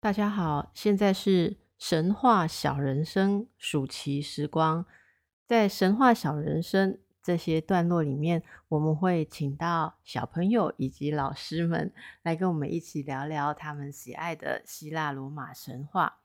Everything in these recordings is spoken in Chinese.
大家好，现在是神话小人生暑期时光。在神话小人生这些段落里面，我们会请到小朋友以及老师们来跟我们一起聊聊他们喜爱的希腊罗马神话。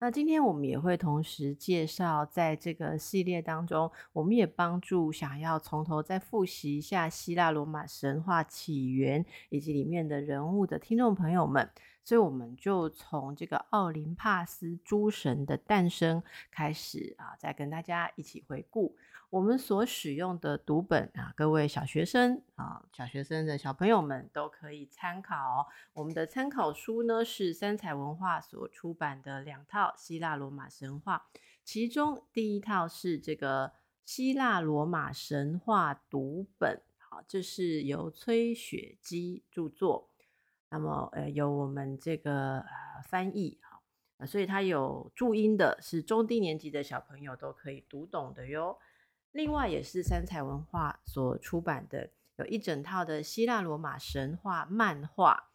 那今天我们也会同时介绍，在这个系列当中，我们也帮助想要从头再复习一下希腊罗马神话起源以及里面的人物的听众朋友们。所以我们就从这个奥林帕斯诸神的诞生开始啊，再跟大家一起回顾我们所使用的读本啊，各位小学生啊，小学生的小朋友们都可以参考。我们的参考书呢是三彩文化所出版的两套希腊罗马神话，其中第一套是这个希腊罗马神话读本，好，这是由崔雪姬著作。那么，呃，有我们这个呃翻译哈，呃，所以它有注音的，是中低年级的小朋友都可以读懂的哟。另外，也是三彩文化所出版的，有一整套的希腊罗马神话漫画。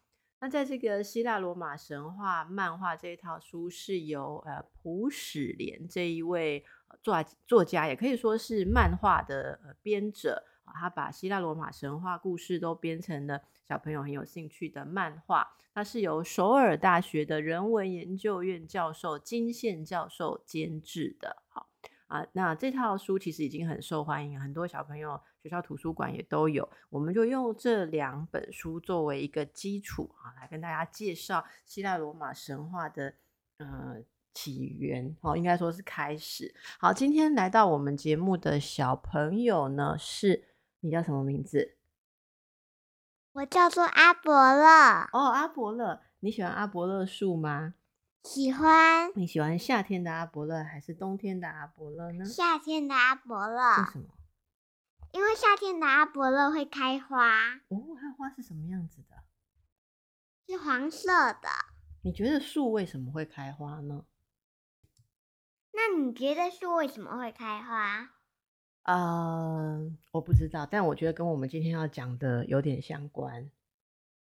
那在这个希腊罗马神话漫画这一套书，是由呃普史连这一位作作家，也可以说是漫画的呃编者。他把希腊罗马神话故事都编成了小朋友很有兴趣的漫画。它是由首尔大学的人文研究院教授金宪教授监制的。好啊，那这套书其实已经很受欢迎，很多小朋友学校图书馆也都有。我们就用这两本书作为一个基础啊，来跟大家介绍希腊罗马神话的呃起源哦，应该说是开始。好，今天来到我们节目的小朋友呢是。你叫什么名字？我叫做阿伯乐。哦，阿伯乐，你喜欢阿伯乐树吗？喜欢。你喜欢夏天的阿伯乐还是冬天的阿伯乐呢？夏天的阿伯乐。为什么？因为夏天的阿伯乐会开花。哦，开花是什么样子的？是黄色的。你觉得树为什么会开花呢？那你觉得树为什么会开花？呃，我不知道，但我觉得跟我们今天要讲的有点相关，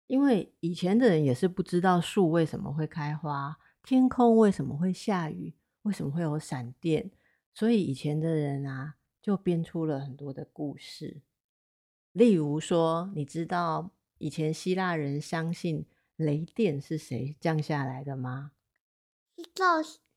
因为以前的人也是不知道树为什么会开花，天空为什么会下雨，为什么会有闪电，所以以前的人啊，就编出了很多的故事。例如说，你知道以前希腊人相信雷电是谁降下来的吗？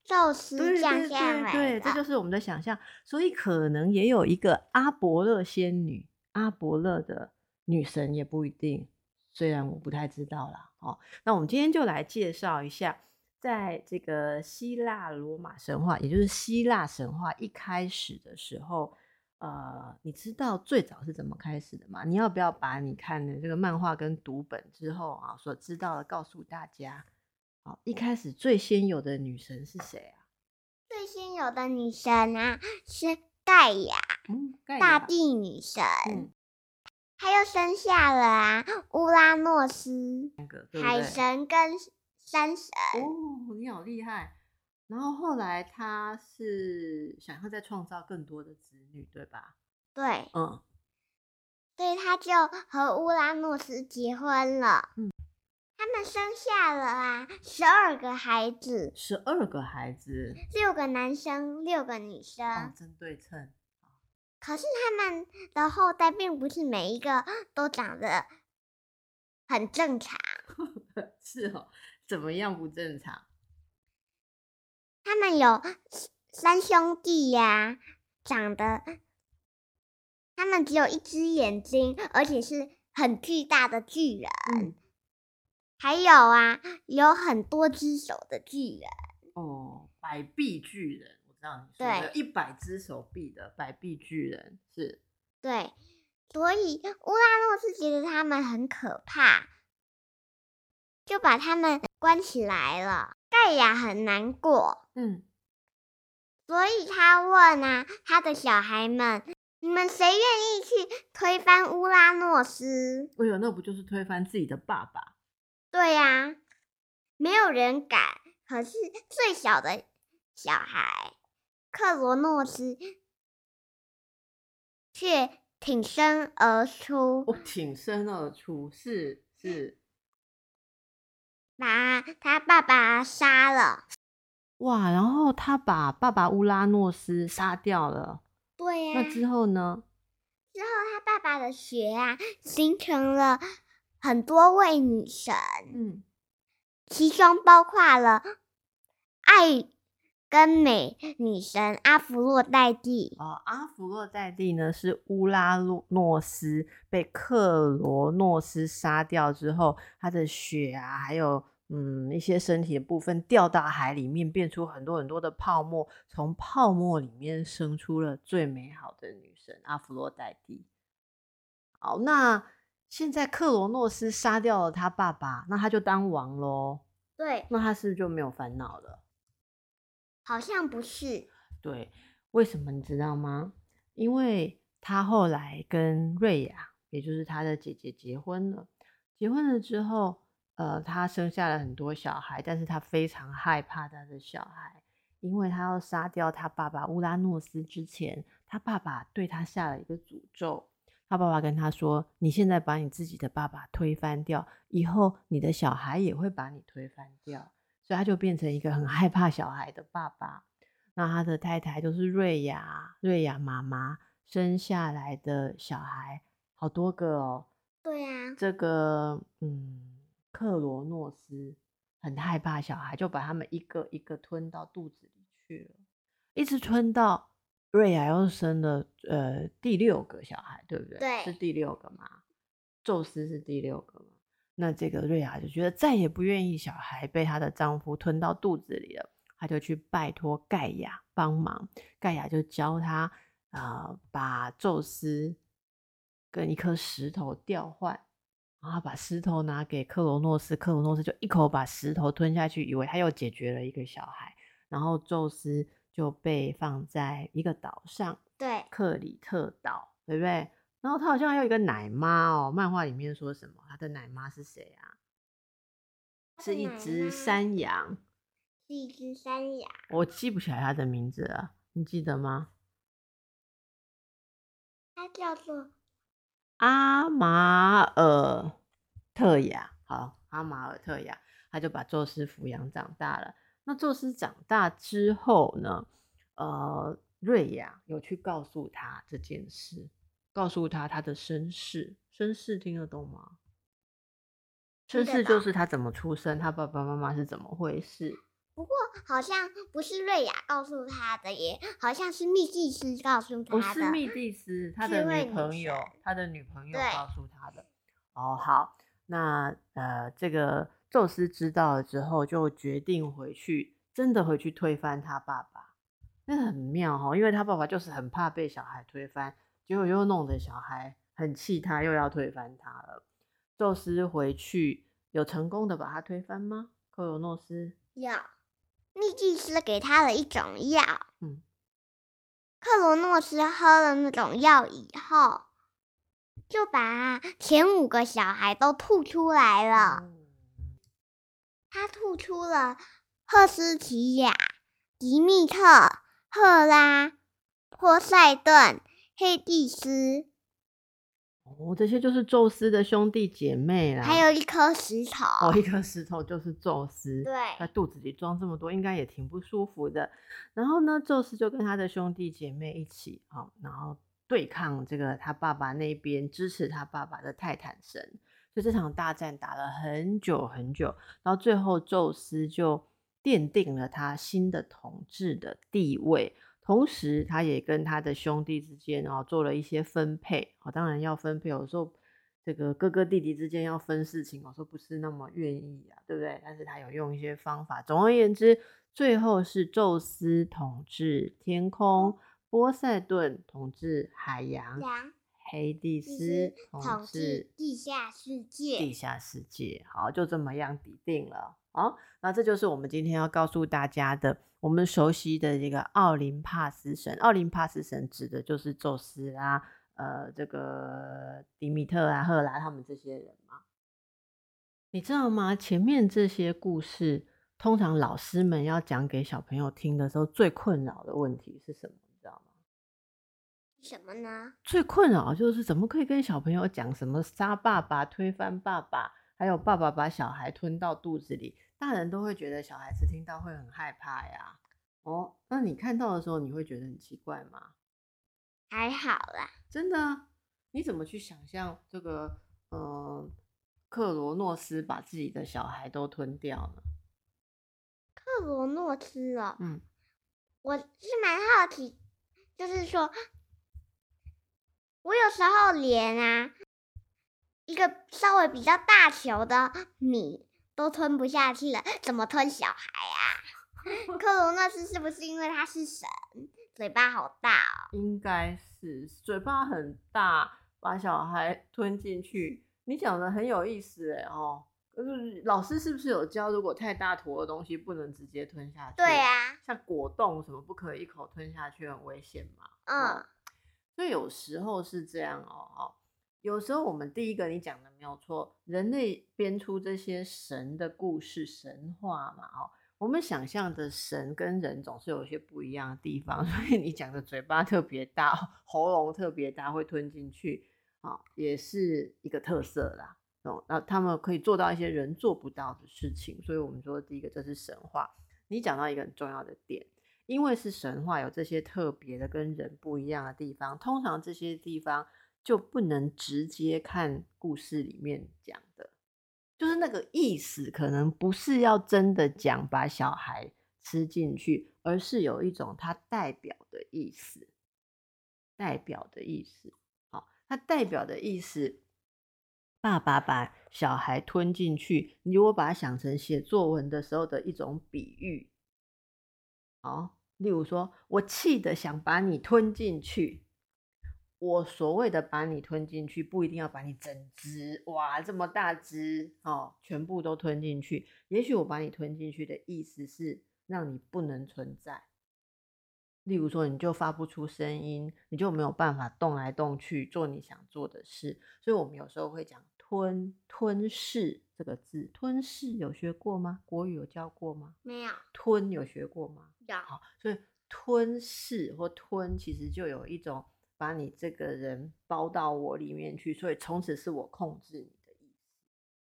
宙斯降下来，对，这就是我们的想象。所以可能也有一个阿伯勒仙女，阿伯勒的女神也不一定。虽然我不太知道啦。哦，那我们今天就来介绍一下，在这个希腊罗马神话，也就是希腊神话一开始的时候，呃，你知道最早是怎么开始的吗？你要不要把你看的这个漫画跟读本之后啊，所知道的告诉大家？好，一开始最先有的女神是谁啊？最先有的女神啊，是盖亚，嗯，盖亚，大地女神。嗯，她又生下了啊，乌拉诺斯，海神跟山神。哦，你好厉害！然后后来他是想要再创造更多的子女，对吧？对，嗯，所以他就和乌拉诺斯结婚了。嗯。他们生下了啊，十二个孩子，十二个孩子，六个男生，六个女生，哦，真对称。可是他们的后代并不是每一个都长得很正常。是哦，怎么样不正常？他们有三兄弟呀，长得，他们只有一只眼睛，而且是很巨大的巨人。嗯还有啊，有很多只手的巨人哦，百臂巨人，我知道你说的，一百只手臂的百臂巨人是。对，所以乌拉诺斯觉得他们很可怕，就把他们关起来了。盖亚很难过，嗯，所以他问啊，他的小孩们，你们谁愿意去推翻乌拉诺斯？哎呦，那不就是推翻自己的爸爸？对呀、啊，没有人敢。可是最小的小孩克罗诺斯却挺身而出。哦，挺身而出，是是。把他爸爸杀了。哇！然后他把爸爸乌拉诺斯杀掉了。对呀、啊。那之后呢？之后他爸爸的血啊，形成了很多位女神。嗯。其中包括了爱跟美女神阿芙洛黛蒂。哦，阿芙洛黛蒂呢，是乌拉诺斯被克罗诺斯杀掉之后，他的血啊，还有嗯一些身体的部分掉到海里面，变出很多很多的泡沫，从泡沫里面生出了最美好的女神阿弗洛黛蒂。好，那。现在克罗诺斯杀掉了他爸爸，那他就当王喽。对，那他是不是就没有烦恼了？好像不是。对，为什么你知道吗？因为他后来跟瑞亚，也就是他的姐姐结婚了。结婚了之后，呃，他生下了很多小孩，但是他非常害怕他的小孩，因为他要杀掉他爸爸乌拉诺斯之前，他爸爸对他下了一个诅咒。他爸爸跟他说：“你现在把你自己的爸爸推翻掉，以后你的小孩也会把你推翻掉。”所以他就变成一个很害怕小孩的爸爸。那他的太太就是瑞亚，瑞亚妈妈生下来的小孩好多个哦。对呀。这个嗯，克罗诺斯很害怕小孩，就把他们一个一个吞到肚子里去了，一直吞到。瑞亚又生了呃第六个小孩，对不对？对，是第六个嘛？宙斯是第六个嘛？那这个瑞亚就觉得再也不愿意小孩被她的丈夫吞到肚子里了，她就去拜托盖亚帮忙。盖亚就教她啊、呃，把宙斯跟一颗石头调换，然后把石头拿给克罗诺斯，克罗诺斯就一口把石头吞下去，以为他又解决了一个小孩，然后宙斯。就被放在一个岛上，对，克里特岛，对不对？然后他好像还有一个奶妈哦，漫画里面说什么？他的奶妈是谁啊？是一只山羊，是一只山羊。我记不起来他的名字了，你记得吗？他叫做阿马尔特雅。好，阿马尔特雅，他就把宙斯抚养长大了。那宙斯长大之后呢？呃，瑞亚有去告诉他这件事，告诉他他的身世。身世听得懂吗？身世就是他怎么出生，他爸爸妈妈是怎么回事。不过好像不是瑞亚告诉他的耶，好像是密蒂斯告诉他的。不是密蒂斯，他的女朋友，他的女朋友告诉他的。哦，好，那呃，这个。宙斯知道了之后，就决定回去，真的回去推翻他爸爸。那很妙哈，因为他爸爸就是很怕被小孩推翻，结果又弄得小孩很气他，又要推翻他了。宙斯回去有成功的把他推翻吗？克罗诺斯有，密祭司给他了一种药。嗯，克罗诺斯喝了那种药以后，就把前五个小孩都吐出来了。嗯他吐出了赫斯提亚、迪密特、赫拉、波塞顿、黑帝斯。哦，这些就是宙斯的兄弟姐妹啦。还有一颗石头。哦，一颗石头就是宙斯。对。他肚子里装这么多，应该也挺不舒服的。然后呢，宙斯就跟他的兄弟姐妹一起，哦，然后对抗这个他爸爸那边支持他爸爸的泰坦神。所以这场大战打了很久很久，然后最后宙斯就奠定了他新的统治的地位，同时他也跟他的兄弟之间啊做了一些分配。哦，当然要分配，有时候这个哥哥弟弟之间要分事情，有时候不是那么愿意啊，对不对？但是他有用一些方法。总而言之，最后是宙斯统治天空，波塞顿统治海洋。黑帝斯统治地下世界，地下世界，好，就这么样抵定了。好，那这就是我们今天要告诉大家的，我们熟悉的这个奥林帕斯神。奥林帕斯神指的就是宙斯啊，呃，这个迪米特啊、赫拉他们这些人嘛。你知道吗？前面这些故事，通常老师们要讲给小朋友听的时候，最困扰的问题是什么？你知道吗什么呢？最困扰就是怎么可以跟小朋友讲什么杀爸爸、推翻爸爸，还有爸爸把小孩吞到肚子里，大人都会觉得小孩子听到会很害怕呀。哦，那你看到的时候，你会觉得很奇怪吗？还好啦，真的？你怎么去想象这个？嗯、呃，克罗诺斯把自己的小孩都吞掉呢。克罗诺斯哦，嗯，我是蛮好奇，就是说，我有时候连啊一个稍微比较大球的米都吞不下去了，怎么吞小孩啊？克罗诺斯是不是因为他是神，嘴巴好大哦？应该是嘴巴很大，把小孩吞进去。你讲的很有意思哎哦，就是老师是不是有教，如果太大坨的东西不能直接吞下去？对呀、啊，像果冻什么不可以一口吞下去，很危险嘛。嗯、哦，所以有时候是这样哦哦，有时候我们第一个你讲的没有错，人类编出这些神的故事、神话嘛哦。我们想象的神跟人总是有一些不一样的地方，所以你讲的嘴巴特别大，喉咙特别大，会吞进去啊，也是一个特色啦。哦，那他们可以做到一些人做不到的事情，所以我们说第一个这是神话。你讲到一个很重要的点，因为是神话，有这些特别的跟人不一样的地方，通常这些地方就不能直接看故事里面讲的。就是那个意思，可能不是要真的讲把小孩吃进去，而是有一种它代表的意思，代表的意思。好，它代表的意思，爸爸把小孩吞进去，你如果把它想成写作文的时候的一种比喻，好，例如说我气得想把你吞进去。我所谓的把你吞进去，不一定要把你整只，哇，这么大只哦，全部都吞进去。也许我把你吞进去的意思是让你不能存在。例如说，你就发不出声音，你就没有办法动来动去做你想做的事。所以我们有时候会讲吞吞噬这个字，吞噬有学过吗？国语有教过吗？没有。吞有学过吗？有。好，所以吞噬或吞其实就有一种。把你这个人包到我里面去，所以从此是我控制你的意思。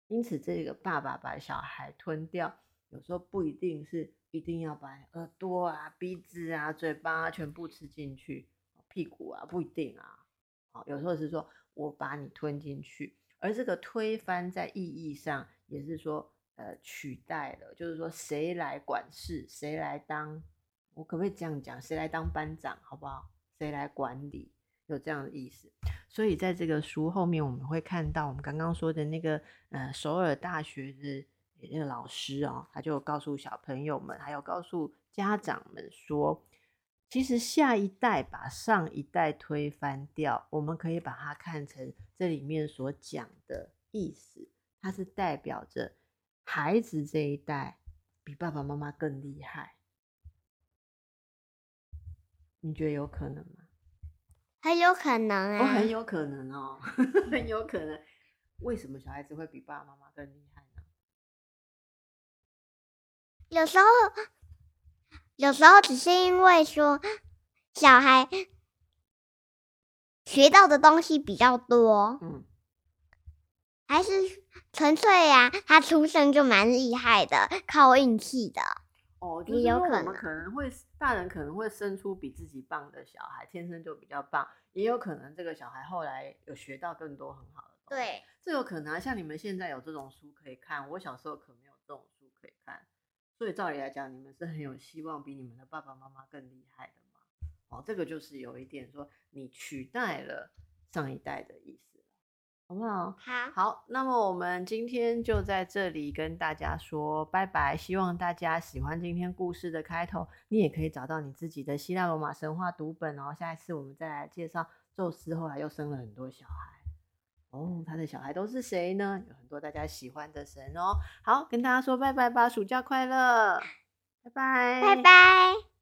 因此，这个爸爸把小孩吞掉，有时候不一定是一定要把耳朵啊、鼻子啊、嘴巴啊全部吃进去，屁股啊不一定啊。好，有时候是说我把你吞进去，而这个推翻在意义上也是说，呃，取代了，就是说谁来管事，谁来当，我可不可以这样讲？谁来当班长，好不好？谁来管理？有这样的意思，所以在这个书后面，我们会看到我们刚刚说的那个呃首尔大学的那个老师哦，他就告诉小朋友们，还有告诉家长们说，其实下一代把上一代推翻掉，我们可以把它看成这里面所讲的意思，它是代表着孩子这一代比爸爸妈妈更厉害，你觉得有可能吗？很有可能啊，哦，很有可能哦，很有可能。为什么小孩子会比爸爸妈妈更厉害呢？有时候，有时候只是因为说小孩学到的东西比较多，嗯，还是纯粹呀，他出生就蛮厉害的，靠运气的。哦，就是说我们可能会，大人可能会生出比自己棒的小孩，天生就比较棒，也有可能这个小孩后来有学到更多很好的东西。对，这有可能啊。像你们现在有这种书可以看，我小时候可没有这种书可以看，所以照理来讲，你们是很有希望比你们的爸爸妈妈更厉害的嘛。哦，这个就是有一点说你取代了上一代的意思。好不好？好，好，那么我们今天就在这里跟大家说拜拜。希望大家喜欢今天故事的开头，你也可以找到你自己的希腊罗马神话读本哦。下一次我们再来介绍宙斯后来又生了很多小孩哦，他的小孩都是谁呢？有很多大家喜欢的神哦。好，跟大家说拜拜吧，暑假快乐，拜拜，拜拜。